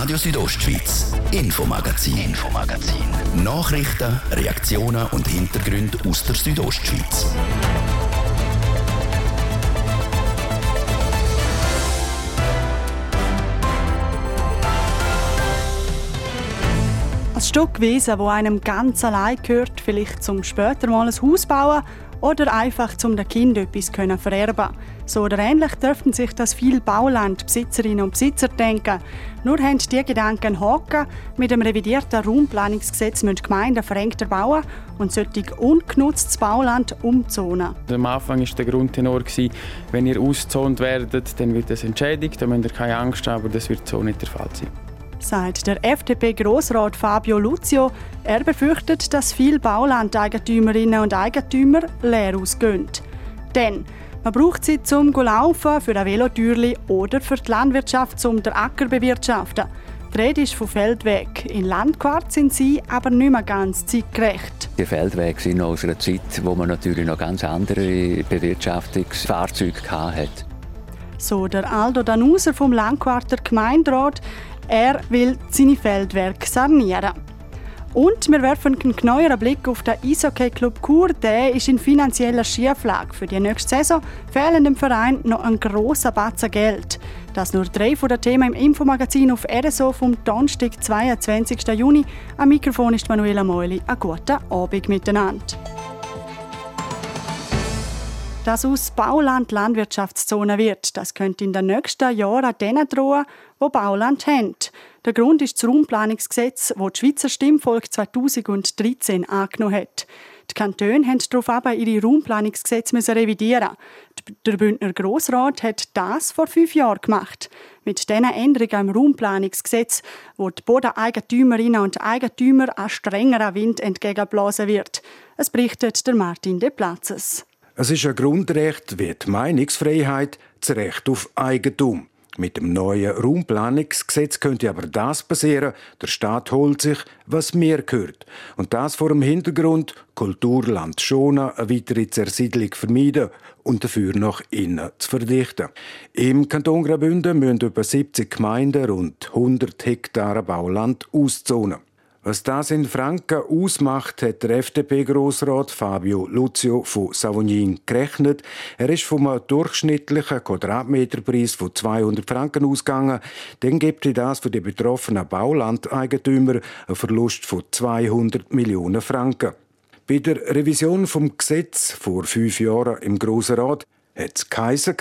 Radio Südostschweiz, Infomagazin, Infomagazin. Nachrichten, Reaktionen und Hintergründe aus der Südostschweiz. Ein Stück Wiese, wo einem ganz allein gehört, vielleicht zum später mal ein Haus bauen oder einfach zum den Kind etwas können vererben. So oder ähnlich dürften sich das viele Baulandbesitzerinnen und Besitzer denken. Nur haben die Gedanken haken. Mit dem revidierten Raumplanungsgesetz müssen Gemeinden verengter bauen und solche ungenutztes Bauland umzonen. Am Anfang war der Grundtenor, wenn ihr auszont werdet, dann wird das entschädigt, dann müsst ihr keine Angst haben, aber das wird so nicht der Fall sein sagt der FDP-Grossrat Fabio Luzio. Er befürchtet, dass viele Baulandeigentümerinnen und Eigentümer leer ausgehen. Denn man braucht sie zum Laufen, für ein Velotürli oder für die Landwirtschaft, um den Acker zu bewirtschaften. Die Rede ist von Feldweg. In Landquart sind sie aber nicht mehr ganz zeitgerecht. Die Feldwege sind aus einer Zeit, wo man natürlich noch ganz andere Bewirtschaftungsfahrzeuge hatte. So der Aldo Danuser vom Landquarter Gemeinderat. Er will seine Feldwerke sanieren. Und wir werfen einen neueren Blick auf den Eishockey-Club Chur. Der ist in finanzieller Schieflage. Für die nächste Saison fehlen dem Verein noch ein grosser Batzen Geld. Das nur drei von den Themen im Infomagazin auf RSO vom Donnerstag, 22. Juni. Am Mikrofon ist Manuela Meuli. Einen guten Abend miteinander. Dass aus Bauland Landwirtschaftszone wird, das könnte in den nächsten Jahren denen drohen, wo Bauland haben. Der Grund ist das Raumplanungsgesetz, das die Schweizer Stimmvolk 2013 angenommen hat. Die Kantone haben daraufhin ihre Raumplanungsgesetze revidieren. Der Bündner Grossrat hat das vor fünf Jahren gemacht. Mit diesen Änderungen im Raumplanungsgesetz, wo die Bodeneigentümerinnen und Eigentümer an strengerer Wind entgegenblasen wird. Es berichtet der Martin de Platzes. Es ist ein Grundrecht wie die Meinungsfreiheit, das Recht auf Eigentum. Mit dem neuen Raumplanungsgesetz könnte aber das passieren, der Staat holt sich, was mir gehört. Und das vor dem Hintergrund, Kulturland schonen, eine weitere Zersiedlung vermeiden und dafür nach innen zu verdichten. Im Kanton Graubünden müssen etwa 70 Gemeinden rund 100 Hektar Bauland auszonen. Was das in Franken ausmacht, hat der FDP-Grossrat Fabio Luzio von Savognin gerechnet. Er ist vom durchschnittlichen Quadratmeterpreis von 200 Franken ausgegangen. Dann gibt das für die betroffenen Baulandeigentümer einen Verlust von 200 Millionen Franken. Bei der Revision vom Gesetz vor fünf Jahren im Grossen Rat hat es geheissen,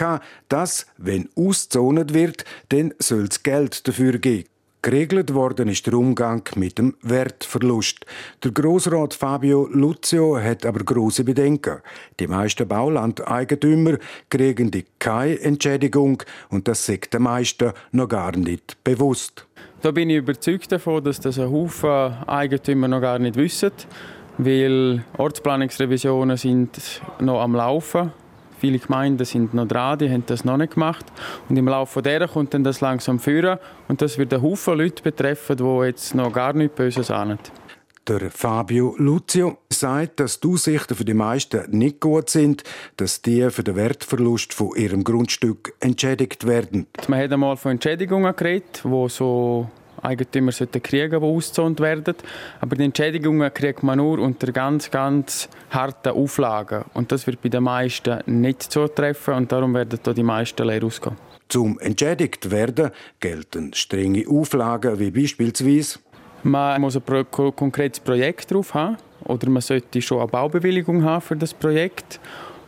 dass, wenn ausgezonet wird, dann soll es Geld dafür geben. Geregelt worden ist der Umgang mit dem Wertverlust. Der Grossrat Fabio Luzio hat aber große Bedenken. Die meisten Baulandeigentümer kriegen die keine Entschädigung und das sagt den meisten noch gar nicht bewusst. Da bin ich überzeugt davon, dass das ein Haufen Eigentümer noch gar nicht wissen, weil Ortsplanungsrevisionen sind noch am Laufen Viele Gemeinden sind noch dran, die haben das noch nicht gemacht. Und im Laufe dieser kommt dann das langsam führen und das wird einen Haufen Leute betreffen, die jetzt noch gar nichts Böses ahnen. Der Fabio Luzio sagt, dass die Aussichten für die meisten nicht gut sind, dass die für den Wertverlust von ihrem Grundstück entschädigt werden. Man hat einmal von Entschädigungen geredet, wo so Eigentümer sollten kriegen, die ausgezont werden. Aber die Entschädigungen kriegt man nur unter ganz, ganz harten Auflagen. Und das wird bei den meisten nicht zutreffen und darum werden da die meisten leer ausgehen. Zum entschädigt werden gelten strenge Auflagen, wie beispielsweise man muss ein konkretes Projekt drauf haben oder man sollte schon eine Baubewilligung haben für das Projekt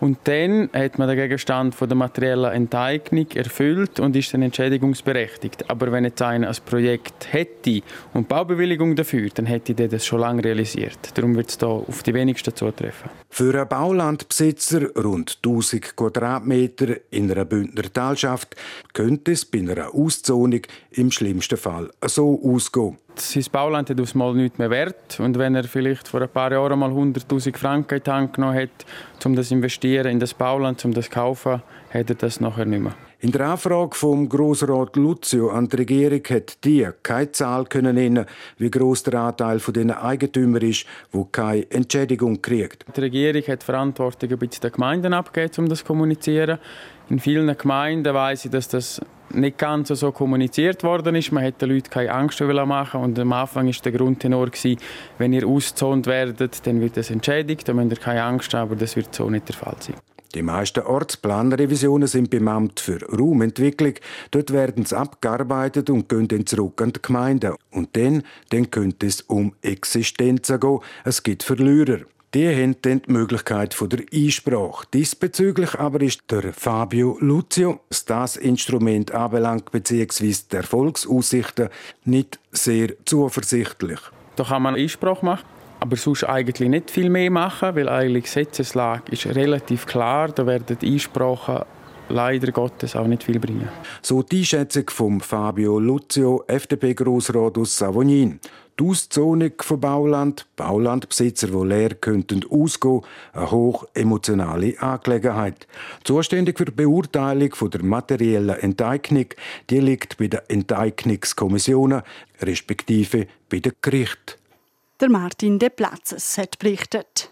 und dann hat man den Gegenstand von der materiellen Enteignung erfüllt und ist dann entschädigungsberechtigt. Aber wenn jetzt einer ein Projekt hätte und Baubewilligung dafür, dann hätte der das schon lange realisiert. Darum wird es da auf die wenigsten zutreffen. Für einen Baulandbesitzer rund 1000 Quadratmeter in einer Bündner Talschaft könnte es bei einer Auszonung im schlimmsten Fall so ausgehen. Sein Bauland hat aufs Mal nichts mehr wert. Und wenn er vielleicht vor ein paar Jahren mal 100.000 Franken in die Hand genommen hat, um das zu investieren in das Bauland, um das zu kaufen, hat er das nachher nicht mehr. In der Anfrage vom Grossrat Luzio an die Regierung hat die keine Zahl können nennen, wie groß der Anteil von den Eigentümern ist, wo keine Entschädigung kriegt. Die Regierung hat die Verantwortung ein bisschen den Gemeinden abgegeben, um das zu kommunizieren. In vielen Gemeinden weiß ich, dass das nicht ganz so kommuniziert worden ist. Man hätte den Leuten keine Angst machen und am Anfang war der Grundtenor, gewesen, wenn ihr ausgezont werdet, dann wird das entschädigt, dann müsst ihr keine Angst haben, aber das wird so nicht der Fall sein. Die meisten Ortsplanrevisionen sind beim Amt für Raumentwicklung. Dort werden sie abgearbeitet und gehen dann zurück an die Gemeinde. Und dann, dann könnte es um Existenzen gehen. Es gibt Verlierer. Die haben dann die Möglichkeit von der Einsprache. Diesbezüglich aber ist der Fabio Luzio, was das Instrument anbelangt, bzw. die Erfolgsaussichten, nicht sehr zuversichtlich. Da kann man Einsprache machen aber sonst eigentlich nicht viel mehr machen, weil eigentlich die Gesetzeslage ist relativ klar. Da werden die Einsprachen leider Gottes auch nicht viel bringen. So die Einschätzung von Fabio Luzio, FDP-Grossrat aus Savognin. Die Auszonung von Bauland, Baulandbesitzer, die leer könnten ausgehen, eine hoch emotionale Angelegenheit. Zuständig für die Beurteilung der materiellen Enteignung, die liegt bei den Enteignungskommissionen, respektive bei den Gerichten. Der Martin de Platzes hat berichtet.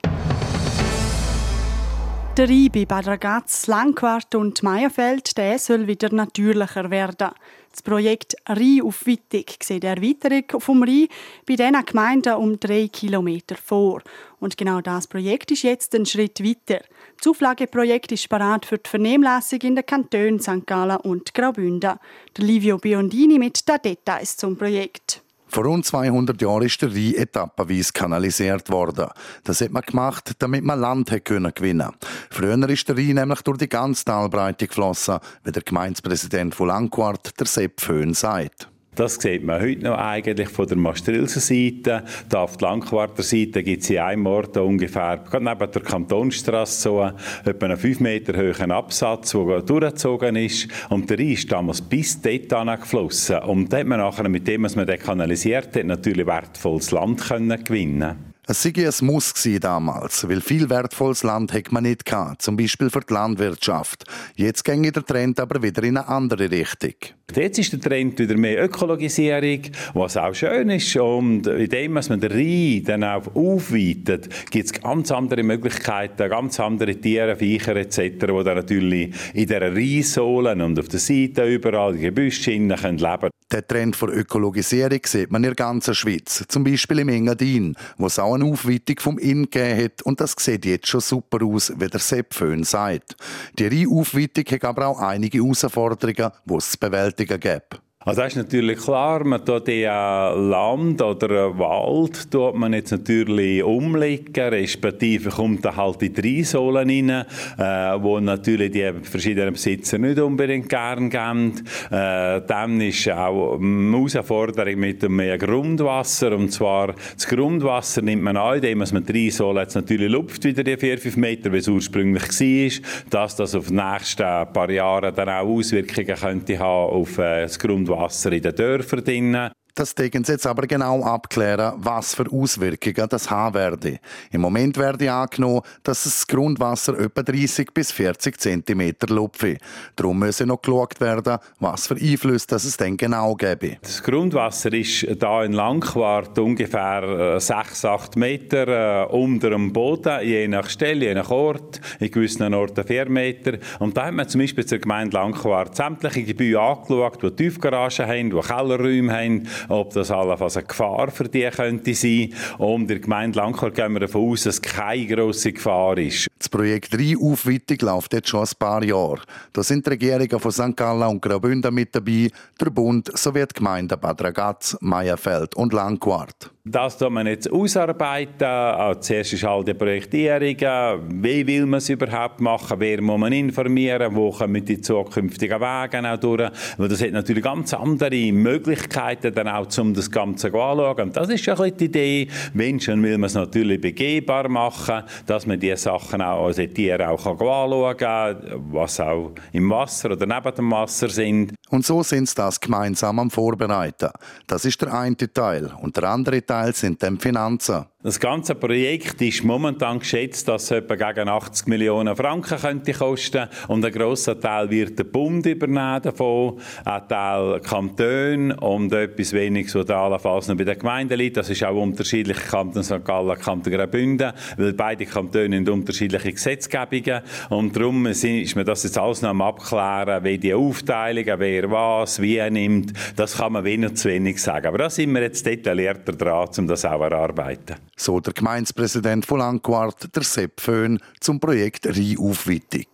Der Rhein bei Ragaz, Langquart und Meierfeld soll wieder natürlicher werden. Das Projekt Rheinaufweitung sieht die Erweiterung vom Rhein bei diesen Gemeinden um drei Kilometer vor. Und genau das Projekt ist jetzt ein Schritt weiter. Das Auflageprojekt ist bereit für die Vernehmlassung in den Kantonen St. Gallen und Graubünden. Livio Biondini mit den Details zum Projekt. Vor rund 200 Jahren ist der Rhein etappenweise kanalisiert worden. Das hat man gemacht, damit man Land gewinnen konnte. Früher ist der Rhein nämlich durch die ganze Talbreite geflossen, wie der Gemeindepräsident von Langquart, der Sepp Föhn, sagt. Das sieht man heute noch eigentlich von der Mastrilser Seite. Da auf der Langquarter Seite gibt es in einem Ort ungefähr, gerade neben der Kantonstrasse, so etwa einen 5 Meter hohen Absatz, der durchgezogen ist. Und der Rhein ist damals bis dort geflossen. Und da hat man nachher, mit dem, was man kanalisiert hat, natürlich wertvolles Land können gewinnen es sei ein Muss damals, weil viel wertvolles Land hätte man nicht gehabt, zum Beispiel für die Landwirtschaft. Jetzt ginge der Trend aber wieder in eine andere Richtung. Jetzt ist der Trend wieder mehr Ökologisierung, was auch schön ist. Und indem man den Rhein dann auch aufweitet, gibt es ganz andere Möglichkeiten, ganz andere Tiere, Viecher etc., die dann natürlich in dieser Rheinsohlen und auf der Seite überall die Gebüsche leben können. Der Trend für Ökologisierung sieht man in der ganzen Schweiz, zum Beispiel im Engadin, wo es auch eine Aufweitung vom Inn gegeben hat und das sieht jetzt schon super aus, wie der Sepp Föhn sagt. Die Rheinaufweitung hat aber auch einige Herausforderungen, die es zu bewältigen gibt. Also das ist natürlich klar, man tut ja Land oder Wald tut man jetzt natürlich umlegen, respektive kommt dann halt in die Rheinsohlen rein, äh, wo natürlich die verschiedenen Besitzer nicht unbedingt gern geben. Äh, dann ist auch eine Herausforderung mit dem mehr Grundwasser, und zwar das Grundwasser nimmt man an, indem man die Rheinsohlen jetzt natürlich lupft, wieder die 4-5 Meter, wie es ursprünglich war, dass das auf die nächsten paar Jahre dann auch Auswirkungen könnte haben auf äh, das Grundwasser Wasser in den Dörfern drinnen. Das decken sie jetzt aber genau abklären, was für Auswirkungen das haben werde. Im Moment werde angenommen, dass das Grundwasser etwa 30 bis 40 cm lupfe. Darum müsse noch geschaut werden, was für Einflüsse es denn genau gäbe. Das Grundwasser ist da in Langquart ungefähr 6, äh, 8 Meter äh, unter dem Boden, je nach Stelle, je nach Ort, in gewissen Orten 4 Meter. Und da hat man zum Beispiel zur Gemeinde Langquart sämtliche Gebäude angeschaut, die Tiefgaragen haben, die Kellerräume haben, ob das allenfalls eine Gefahr für die könnte sein. Und in der Gemeinde Langquart gehen wir davon aus, dass keine grosse Gefahr ist. Das Projekt Rheinaufweitung läuft jetzt schon ein paar Jahre. Da sind die Regierungen von St. Gallen und Graubünden mit dabei, der Bund sowie die Gemeinden Bad Ragaz, Meierfeld und Langquart. Das tut man jetzt ausarbeiten. Also zuerst ist all die Projektierungen. Wie will man es überhaupt machen? Wer muss man informieren? Wo kommen die zukünftigen Wege auch durch? Weil das hat natürlich ganz andere Möglichkeiten, dann auch, um das Ganze anzuschauen. Und das ist ja ein die Idee. Wenn schon will man es natürlich begehbar machen, dass man diese Sachen auch, also Tiere auch anschauen kann, was auch im Wasser oder neben dem Wasser sind. Und so sind sie das gemeinsam am Vorbereiten. Das ist der eine Teil. Und der andere Teil sind dann Finanzen. Das ganze Projekt ist momentan geschätzt, dass es etwa gegen 80 Millionen Franken könnte kosten und ein grosser Teil wird der Bund übernehmen davon, ein Teil Kanton und etwas weniges, was allenfalls noch bei den Gemeinden liegt. Das ist auch unterschiedlich, Kanton St. Gallen, Kanton Graubünden, weil beide Kantone haben unterschiedliche Gesetzgebungen und darum ist mir das jetzt alles noch am abklären, wie die Aufteilungen, wer was, wie er nimmt, das kann man wenig zu wenig sagen. Aber da sind wir jetzt detaillierter dran, um das auch erarbeiten. So der Gemeindepräsident von Langquart, der Sepp Föhn, zum Projekt Rheinaufweitung.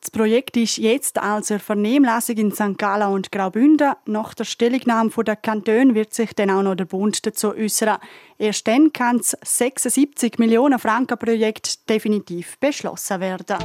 Das Projekt ist jetzt als Vernehmlassung in St. Gallen und Graubünden. Nach der Stellungnahme der Kantone wird sich dann auch noch der Bund dazu äußern. Erst dann kann das 76 Millionen Franken Projekt definitiv beschlossen werden.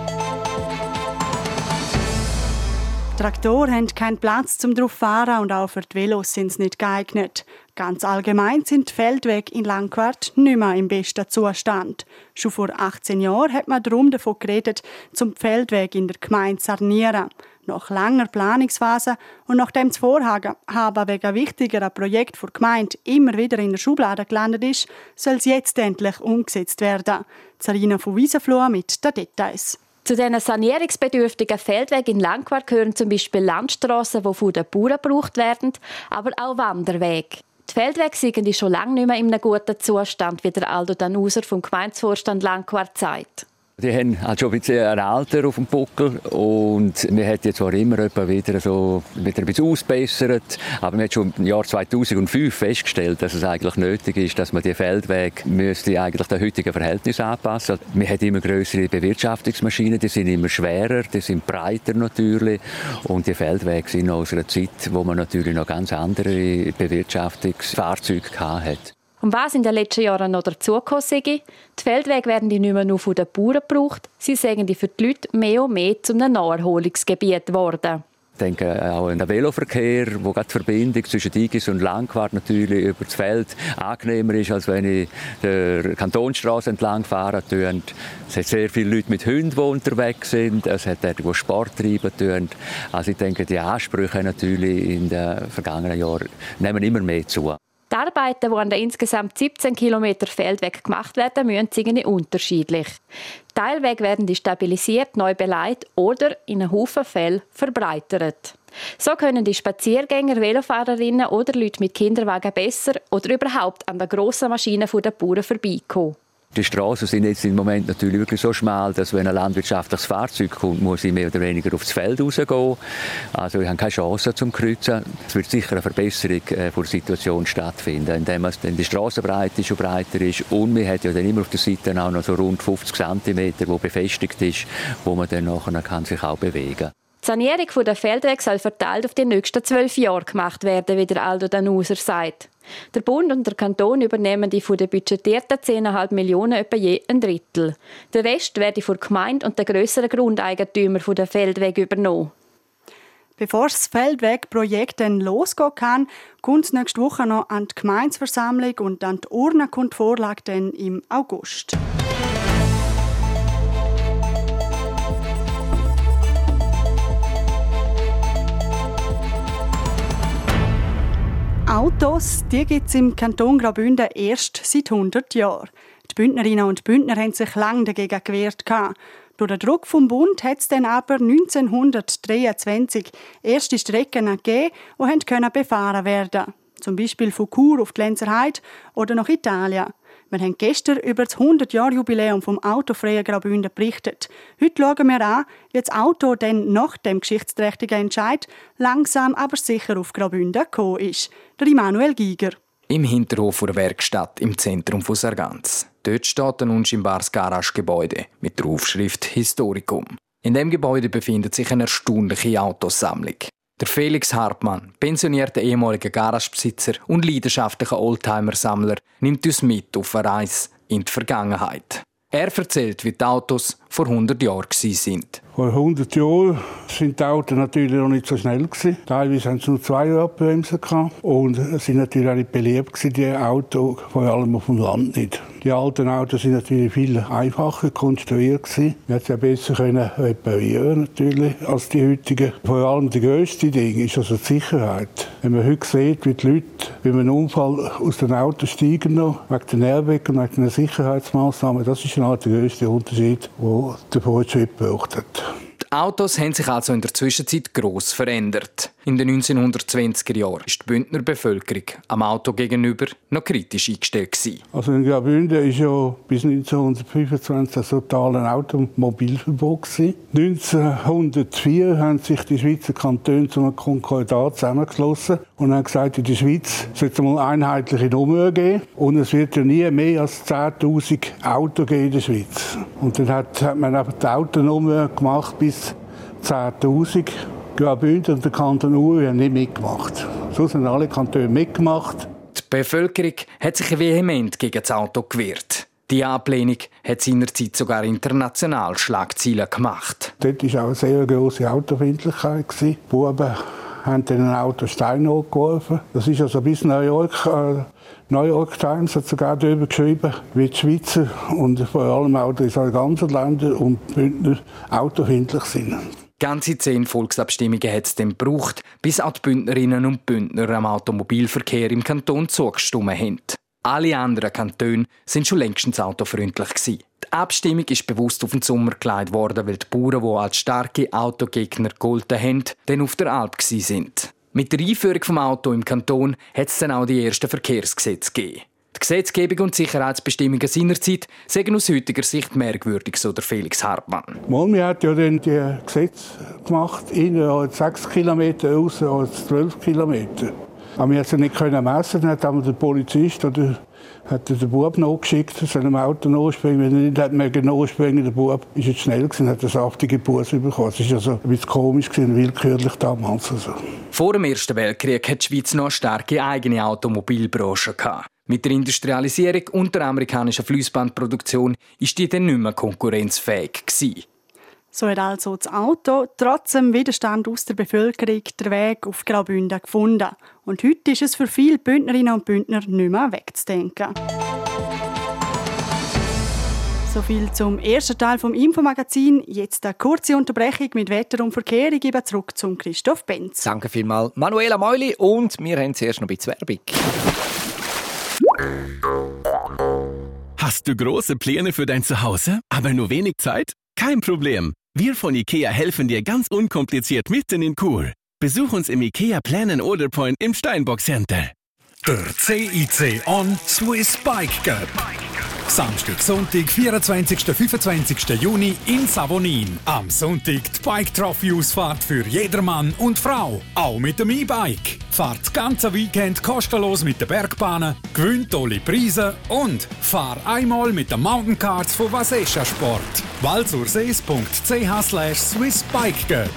Traktoren haben keinen Platz zum drauf fahren und auch für die Velos sind sie nicht geeignet. Ganz allgemein sind die Feldwege in Langquart nicht mehr im besten Zustand. Schon vor 18 Jahren hat man darum davon geredet, zum Feldweg in der Gemeinde zu sanieren. Nach langer Planungsphase und nachdem das Vorhaben wegen wichtigerer Projekte der Gemeinde immer wieder in der Schublade gelandet ist, soll es jetzt endlich umgesetzt werden. Sarina von Wiesenfloh mit den Details. Zu diesen sanierungsbedürftigen Feldwegen in Langquart gehören zum Beispiel Landstraßen, die von den Bauern gebraucht werden, aber auch Wanderwege. Die Feldwege sind schon lange nicht mehr in einem guten Zustand, wie der Aldo Danuser vom Gemeindevorstand Langquart sagt. Die haben halt schon ein bisschen ein Alter auf dem Buckel und wir haben jetzt zwar immer wieder so wieder ein bisschen ausbessert, aber wir haben schon im Jahr 2005 festgestellt, dass es eigentlich nötig ist, dass man die Feldwege müsste eigentlich den heutigen Verhältnissen anpassen. Wir haben immer größere Bewirtschaftungsmaschinen, die sind immer schwerer, die sind breiter natürlich und die Feldwege sind aus einer Zeit, wo man natürlich noch ganz andere Bewirtschaftungsfahrzeuge hatte. Und was in den letzten Jahren noch dazugekommen sei, die Feldwege werden nicht mehr nur von den Bauern gebraucht, sie die für die Leute mehr und mehr zu einem Naherholungsgebiet geworden. Ich denke auch an den Veloverkehr, wo die Verbindung zwischen Digis und Langquart natürlich über das Feld angenehmer ist, als wenn ich der Kantonstraße entlang fahren tue. Es hat sehr viele Leute mit Hunden, die unterwegs sind. Es hat Leute, die Sport treiben. Also ich denke, die Ansprüche natürlich in den vergangenen Jahren nehmen immer mehr zu. Die Arbeiten, die an den insgesamt 17 km Feldweg gemacht werden, müssen sind unterschiedlich. Teilweg werden die stabilisiert, neu beleidigt oder in einem Haufen Fell verbreitert. So können die Spaziergänger, Velofahrerinnen oder Leute mit Kinderwagen besser oder überhaupt an den grossen Maschinen der Bauern vorbeikommen. Die Straßen sind jetzt im Moment natürlich wirklich so schmal, dass wenn ein landwirtschaftliches Fahrzeug kommt, muss ich mehr oder weniger aufs Feld rausgehen. Also ich habe keine Chance zum Kreuzen. Es wird sicher eine Verbesserung äh, der Situation stattfinden, indem es dann die Straßenbreite schon breiter ist und man hat ja dann immer auf der Seite auch noch so rund 50 cm, wo befestigt ist, wo man dann nachher kann sich auch bewegen kann. Die Sanierung der Feldwege soll verteilt auf die nächsten zwölf Jahre gemacht werden, wie der Aldo Danuser sagt. Der Bund und der Kanton übernehmen die von den budgetierten 10,5 Millionen etwa je ein Drittel. Der Rest werde von der Gemeinde und den grösseren Grundeigentümern der Feldwege übernommen. Bevor das Feldwegprojekt dann losgehen kann, kommt es nächste Woche noch an die Gemeinsversammlung und an die Urne kommt die Vorlage dann im August. Autos, gibt es im Kanton Graubünden erst seit 100 Jahren. Die Bündnerinnen und Bündner haben sich lange dagegen gewehrt. Durch den Druck vom Bund hat es dann aber 1923 erste Strecken gegeben, die befahren werden Zum Beispiel von Chur auf die Lenzerheide oder nach Italien. Wir haben gestern über das 100-Jahr-Jubiläum vom autofreien Graubünden berichtet. Heute schauen wir an, wie das Auto dann nach dem geschichtsträchtigen Entscheid langsam aber sicher auf Graubünden gekommen ist. Der Immanuel Giger. Im Hinterhof der Werkstatt im Zentrum von Sargans. Dort steht ein unscheinbares Garagegebäude mit der Aufschrift Historikum. In dem Gebäude befindet sich eine erstaunliche Autosammlung. Der Felix Hartmann, pensionierter ehemaliger Garagebesitzer und leidenschaftlicher Oldtimer-Sammler, nimmt uns mit auf eine Reise in die Vergangenheit. Er erzählt, wie die Autos vor 100 Jahren sind. Vor 100 Jahren sind die Autos natürlich noch nicht so schnell. Teilweise haben sie nur zwei Abbremsen Und es sind natürlich auch nicht beliebt, die Autos, vor allem auf dem Land nicht. Die alten Autos sind natürlich viel einfacher konstruiert. Man hat sie auch besser reparieren natürlich, als die heutigen. Vor allem das grösste Ding ist also die Sicherheit. Wenn man heute sieht, wie die Leute bei einem Unfall aus dem Auto steigen, noch, wegen der Airbag und wegen den Sicherheitsmaßnahmen, das ist der grösste Unterschied, der Fortschritt gebraucht hat. Die Autos haben sich also in der Zwischenzeit gross verändert. In den 1920er Jahren war die Bündner Bevölkerung am Auto gegenüber noch kritisch eingestellt. Also in Graubünden war ja bis 1925 das totale Automobilverbot. 1904 haben sich die Schweizer Kantone zu einem Konkordat zusammengeschlossen und haben gesagt, in der Schweiz sollte es mal einheitliche Nummern geben und es wird ja nie mehr als 10'000 Autos geben in der Schweiz. Und dann hat, hat man einfach die Autonummer gemacht bis 10'000 Graubünden und der Kanton Uri haben nicht mitgemacht. So sind alle Kantone mitgemacht. Die Bevölkerung hat sich vehement gegen das Auto gewehrt. Die Ablehnung hat seinerzeit sogar international Schlagzeilen gemacht. Dort war auch eine sehr grosse Autofindlichkeit. Die Buben haben den Auto Steine hochgeworfen. Das ist also bis New York. Äh, New York Times hat sogar darüber geschrieben, wie die Schweizer und vor allem auch die ganzen Länder und Bündner autofindlich sind. Ganze zehn Volksabstimmungen hat es dann gebraucht, bis auch die Bündnerinnen und Bündner am Automobilverkehr im Kanton zugestimmt haben. Alle anderen Kantone sind schon längstens autofreundlich. Die Abstimmung ist bewusst auf den Sommer gelegt worden, weil die Bauern, die als starke Autogegner gegolten haben, dann auf der Alp sind. Mit der Einführung des Auto im Kanton hat es dann auch die ersten Verkehrsgesetze gegeben. Die Gesetzgebung und Sicherheitsbestimmungen seinerzeit sagen aus heutiger Sicht merkwürdig, so der Felix Hartmann. Molmi hat ja dann die Gesetze gemacht, innerhalb 6 Kilometer, außerhalb 12 Kilometer. Aber wir konnten nicht messen, dann hat der Polizist oder hat den Bub nachgeschickt, soll im Auto nachspringen. Wenn er nicht hat mehr nachspringen der Bub ist jetzt schnell gewesen, hat eine saftige Busse bekommen. Es war also ein bisschen komisch, gewesen, willkürlich damals. Also. Vor dem Ersten Weltkrieg hat die Schweiz noch eine starke eigene Automobilbranche gehabt. Mit der Industrialisierung und der amerikanischen Fließbandproduktion ist die dann nicht mehr konkurrenzfähig gewesen. So hat also das Auto trotz dem Widerstand aus der Bevölkerung den Weg auf Graubünden gefunden. Und heute ist es für viele Bündnerinnen und Bündner nicht mehr wegzudenken. So viel zum ersten Teil vom Infomagazin. Jetzt eine kurze Unterbrechung mit Wetter und Verkehr. Ich gebe zurück zum Christoph Benz. Danke vielmals, Manuela Meuli. Und wir haben zuerst noch ein bisschen Werbung. Hast du große Pläne für dein Zuhause, aber nur wenig Zeit? Kein Problem. Wir von IKEA helfen dir ganz unkompliziert mitten in Kur. Besuch uns im IKEA Plan Order Point im Steinbock Center. Der CIC On Swiss Bike Cup. Samstag, Sonntag, 24. 25. Juni in Savonin. Am Sonntag die Bike Trophy Ausfahrt für jedermann und Frau. Auch mit dem E-Bike. Fahrt das ganze Weekend kostenlos mit der Bergbahnen, gewinnt tolle Preise und fahr einmal mit den Mountaincards von Vasescha Sport. walzursees.ch slash Swiss Bike Cup.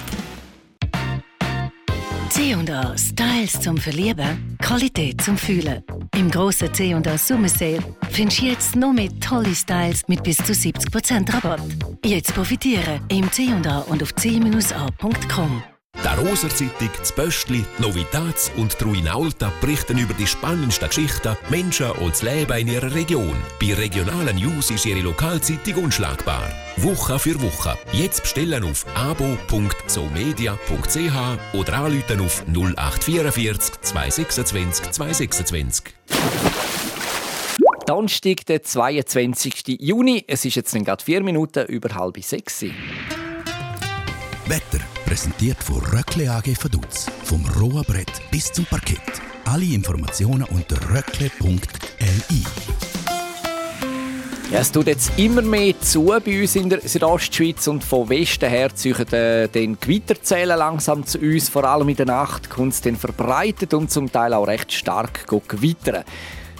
C&A Styles zum Verlieben, Qualität zum Fühlen. Im grossen C&A Summer Sale findest du jetzt noch mehr tolle Styles mit bis zu 70% Rabatt. Jetzt profitieren im C&A und auf c-a.com. Der Roser Zeitung, das Böstli, Novitats und Truinalta berichten über die spannendsten Geschichten, Menschen und das Leben in ihrer Region. Bei regionalen News ist ihre Lokalzeitung unschlagbar. Woche für Woche. Jetzt bestellen auf abo.somedia.ch oder anrufen auf 0844 226 226. Donnerstag, der 22. Juni. Es ist jetzt gerade vier Minuten über halb sechs. Wetter präsentiert von Röckle AG Vaduz. Vom rohen Brett bis zum Parkett. Alle Informationen unter röckle.li. Ja, es tut jetzt immer mehr zu bei uns in der Südostschweiz und von Westen her ziehen äh, den Gewitterzählen langsam zu uns. Vor allem in der Nacht kommt es dann verbreitet und zum Teil auch recht stark gewittern.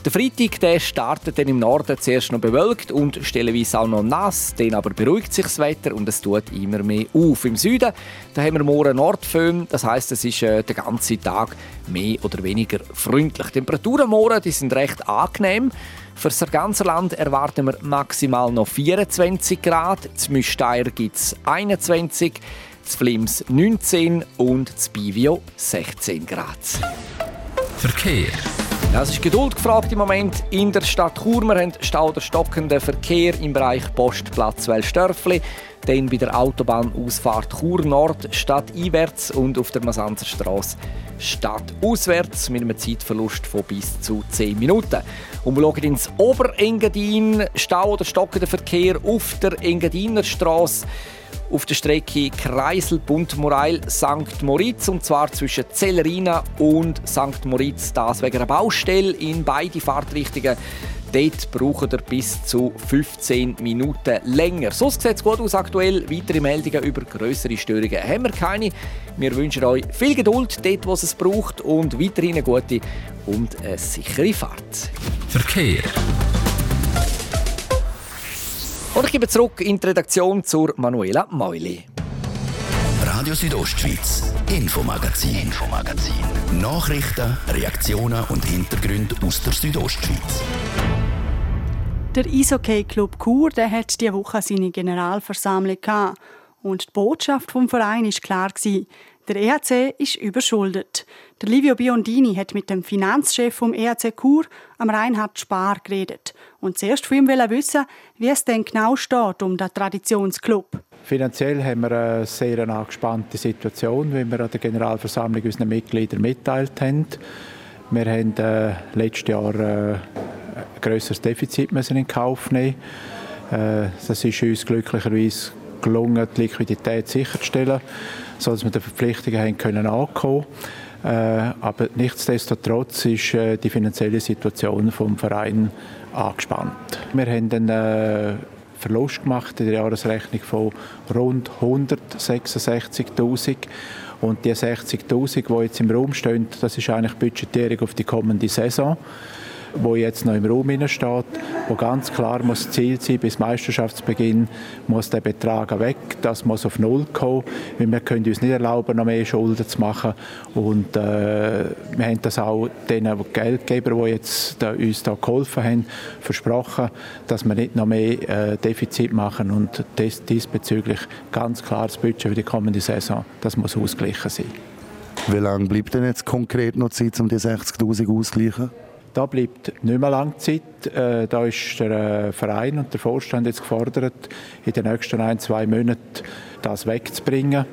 Der Freitag der startet dann im Norden zuerst noch bewölkt und stellenweise auch noch nass. Dann aber beruhigt sich das Wetter und es tut immer mehr auf. Im Süden da haben wir morgen Nordföhn, das heißt, es ist äh, den ganzen Tag mehr oder weniger freundlich. Die Temperaturen morgen die sind recht angenehm. Für das ganze Land erwarten wir maximal noch 24 Grad. Zum Müsteier gibt es 21, zu Flims 19 und zu Bivio 16 Grad. Verkehr. Ja, es ist Geduld gefragt im Moment in der Stadt Chur. Wir haben Stau oder stockenden Verkehr im Bereich Postplatz Wellstörfli, dann bei der Autobahnausfahrt Chur Nord stadteinwärts und auf der Masanzerstraße stadtauswärts mit einem Zeitverlust von bis zu 10 Minuten. Und wir schauen ins Oberengadin. Stau oder stockender Verkehr auf der Engadiner Straße auf der Strecke Kreisel-Buntmorail St. Moritz und zwar zwischen Zellerina und St. Moritz. Das wegen einer Baustelle in beide Fahrtrichtungen. Dort braucht ihr bis zu 15 Minuten länger. So sieht es gut aus aktuell. Weitere Meldungen über größere Störungen haben wir keine. Wir wünschen euch viel Geduld dort, wo es braucht und weiterhin eine gute und eine sichere Fahrt. Verkehr. Und ich gebe zurück in die Redaktion zur Manuela Meuli. Radio Südostschweiz, Infomagazin, Infomagazin. Nachrichten, Reaktionen und Hintergründe aus der Südostschweiz. Der Eishockey-Club Chur der hat diese Woche seine Generalversammlung gehabt. Und die Botschaft vom Verein ist klar gewesen. Der EHC ist überschuldet. Der Livio Biondini hat mit dem Finanzchef vom EHC Chur, am Reinhard Spar, geredet und zuerst von ihm wissen, wie es denn genau steht um den Traditionsclub. Finanziell haben wir eine sehr angespannte Situation, wie wir an der Generalversammlung unseren Mitgliedern mitteilt haben. Wir haben äh, letztes Jahr äh, ein grösseres Defizit müssen in Kauf nehmen. Äh, das ist uns glücklicherweise gelungen, die Liquidität sicherzustellen, sodass wir die Verpflichtungen haben können ankommen. Äh, aber nichtsdestotrotz ist äh, die finanzielle Situation vom Verein angespannt. Wir haben einen äh, Verlust gemacht in der Jahresrechnung von rund 166.000 und die 60.000, die jetzt im Raum stehen, das ist eigentlich Budgetierung auf die kommende Saison wo jetzt noch im Raum steht, wo ganz klar muss Ziel sein, bis Meisterschaftsbeginn muss der Betrag weg, das muss auf Null kommen, weil wir können uns nicht erlauben, noch mehr Schulden zu machen und äh, wir haben das auch den Geldgebern, die jetzt da, uns da geholfen haben, versprochen, dass wir nicht noch mehr äh, Defizit machen und dies, diesbezüglich ganz klar das Budget für die kommende Saison, das muss ausgeglichen sein. Wie lange bleibt denn jetzt konkret noch Zeit, um die 60'000 auszugleichen? Da bleibt nicht mehr lange Zeit. Äh, da ist der äh, Verein und der Vorstand jetzt gefordert, in den nächsten ein, zwei Monaten das wegzubringen.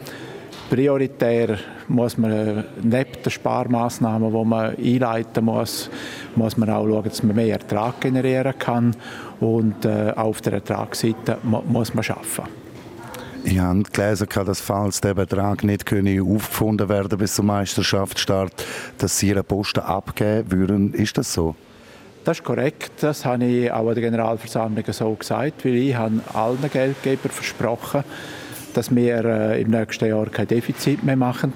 Prioritär muss man äh, neben den Sparmaßnahmen, die man einleiten muss, muss man auch schauen, dass man mehr Ertrag generieren kann und auf der Ertragsseite muss man arbeiten. Ich habe gelesen, dass falls der Betrag nicht aufgefunden werden bis zum Meisterschaftsstart, dass Sie Ihren Posten abgeben würden. Ist das so? Das ist korrekt. Das habe ich auch an der Generalversammlung so gesagt, weil ich habe allen Geldgebern versprochen, dass wir äh, im nächsten Jahr kein Defizit mehr machen.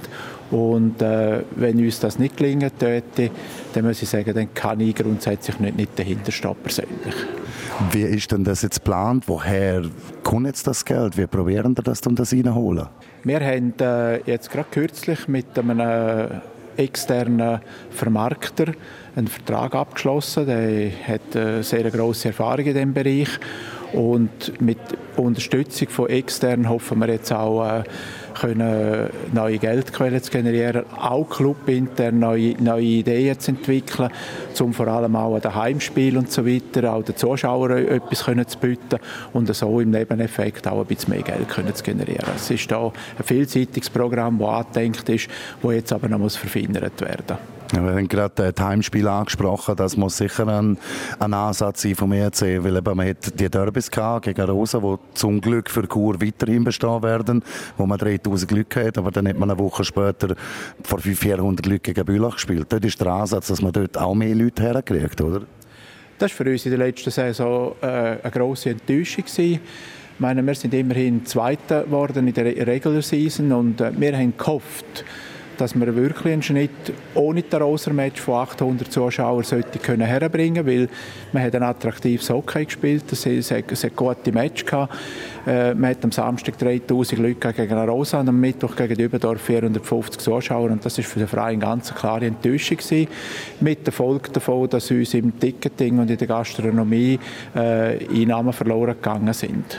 Und äh, wenn uns das nicht gelingen sollte, dann muss ich sagen, dann kann ich grundsätzlich nicht, nicht dahinter stehen persönlich. Wie ist denn das jetzt geplant? Woher kommt jetzt das Geld? Wie probieren wir das dann das reinholen? Wir haben äh, jetzt gerade kürzlich mit einem äh, externen Vermarkter einen Vertrag abgeschlossen. Der hat äh, sehr grosse Erfahrung in diesem Bereich. Und mit Unterstützung von externen hoffen wir jetzt auch, äh, können neue Geldquellen zu generieren, auch clubintern neue, neue Ideen zu entwickeln, um vor allem auch an den Heimspielen und so weiter auch den Zuschauern etwas können zu bieten und so im Nebeneffekt auch ein bisschen mehr Geld können zu generieren. Es ist da ein vielseitiges Programm, das angedenkt ist, das jetzt aber noch muss verfeinert werden muss. Wir haben gerade das Heimspiel angesprochen. Das muss sicher ein, ein Ansatz sein vom ERC, weil eben man hat die Derbys gegen Rosa, die zum Glück für Chur weiterhin bestehen werden, wo man 3000 Leute hat, aber dann hat man eine Woche später vor 400 Leuten gegen Bülach gespielt. Dort ist der Ansatz, dass man dort auch mehr Leute herkriegt, oder? Das war für uns in der letzten Saison äh, eine grosse Enttäuschung. Ich meine, wir sind immerhin Zweiter geworden in der Regular Season und äh, wir haben gehofft, dass wir wirklich einen Schnitt ohne das Roser-Match von 800 Zuschauern sollte können herbringen weil man hat ein attraktives Hockey gespielt, es hat gute Match gehabt. Äh, man hat am Samstag 3000 Leute gegen Rosa und am Mittwoch gegen Überdorf 450 Zuschauer und das ist für den Verein ganz eine klare Enttäuschung gewesen. Mit der Folge davon, dass uns im Ticketing und in der Gastronomie äh, Einnahmen verloren gegangen sind.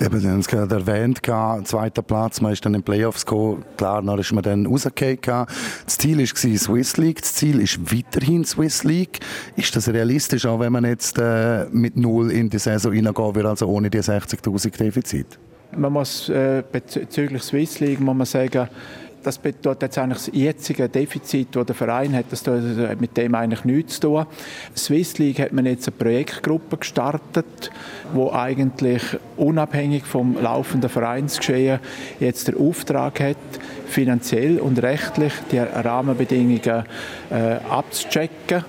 Eben, Sie haben es gerade erwähnt, zweiter Platz, man ist dann in den Playoffs gekommen, klar, dann ist man dann rausgekommen. Das Ziel war Swiss League, das Ziel ist weiterhin Swiss League. Ist das realistisch, auch wenn man jetzt äh, mit Null in die Saison reingehen will, also ohne die 60'000 Defizit? Man muss äh, bezüglich Swiss League muss man sagen, das bedeutet jetzt eigentlich das jetzige Defizit, das der Verein hat, das hat mit dem eigentlich nichts zu tun. Swiss League hat man jetzt eine Projektgruppe gestartet, wo eigentlich unabhängig vom laufenden Vereinsgeschehen jetzt der Auftrag hat, finanziell und rechtlich die Rahmenbedingungen äh, abzuchecken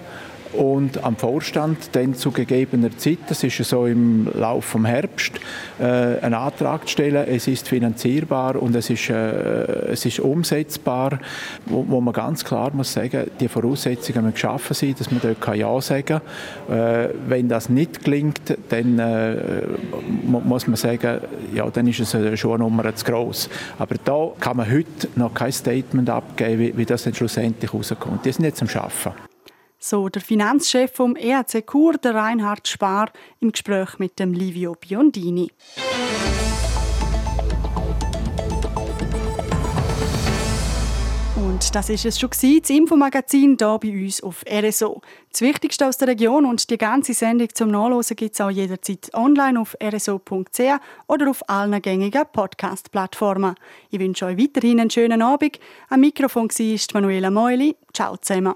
und am Vorstand dann zu gegebener Zeit, das ist so im Laufe vom Herbst, äh, einen Antrag zu stellen. Es ist finanzierbar und es ist, äh, es ist umsetzbar, wo, wo, man ganz klar muss sagen, die Voraussetzungen müssen geschaffen sein, dass man dort Ja sagen kann. Äh, wenn das nicht gelingt, dann äh, muss man sagen, ja, dann ist es äh, schon eine Nummer zu groß. Aber da kann man heute noch kein Statement abgeben, wie, wie das dann schlussendlich rauskommt. Die sind jetzt am Arbeiten. So der Finanzchef vom EAC Chur, der Reinhard Spar, im Gespräch mit dem Livio Biondini. Und das ist es schon gewesen, das Infomagazin hier bei uns auf RSO. Das Wichtigste aus der Region und die ganze Sendung zum Nachlesen gibt es auch jederzeit online auf rso.ch oder auf allen gängigen Podcast-Plattformen. Ich wünsche euch weiterhin einen schönen Abend. Am Mikrofon war Manuela Meuli. Ciao zusammen.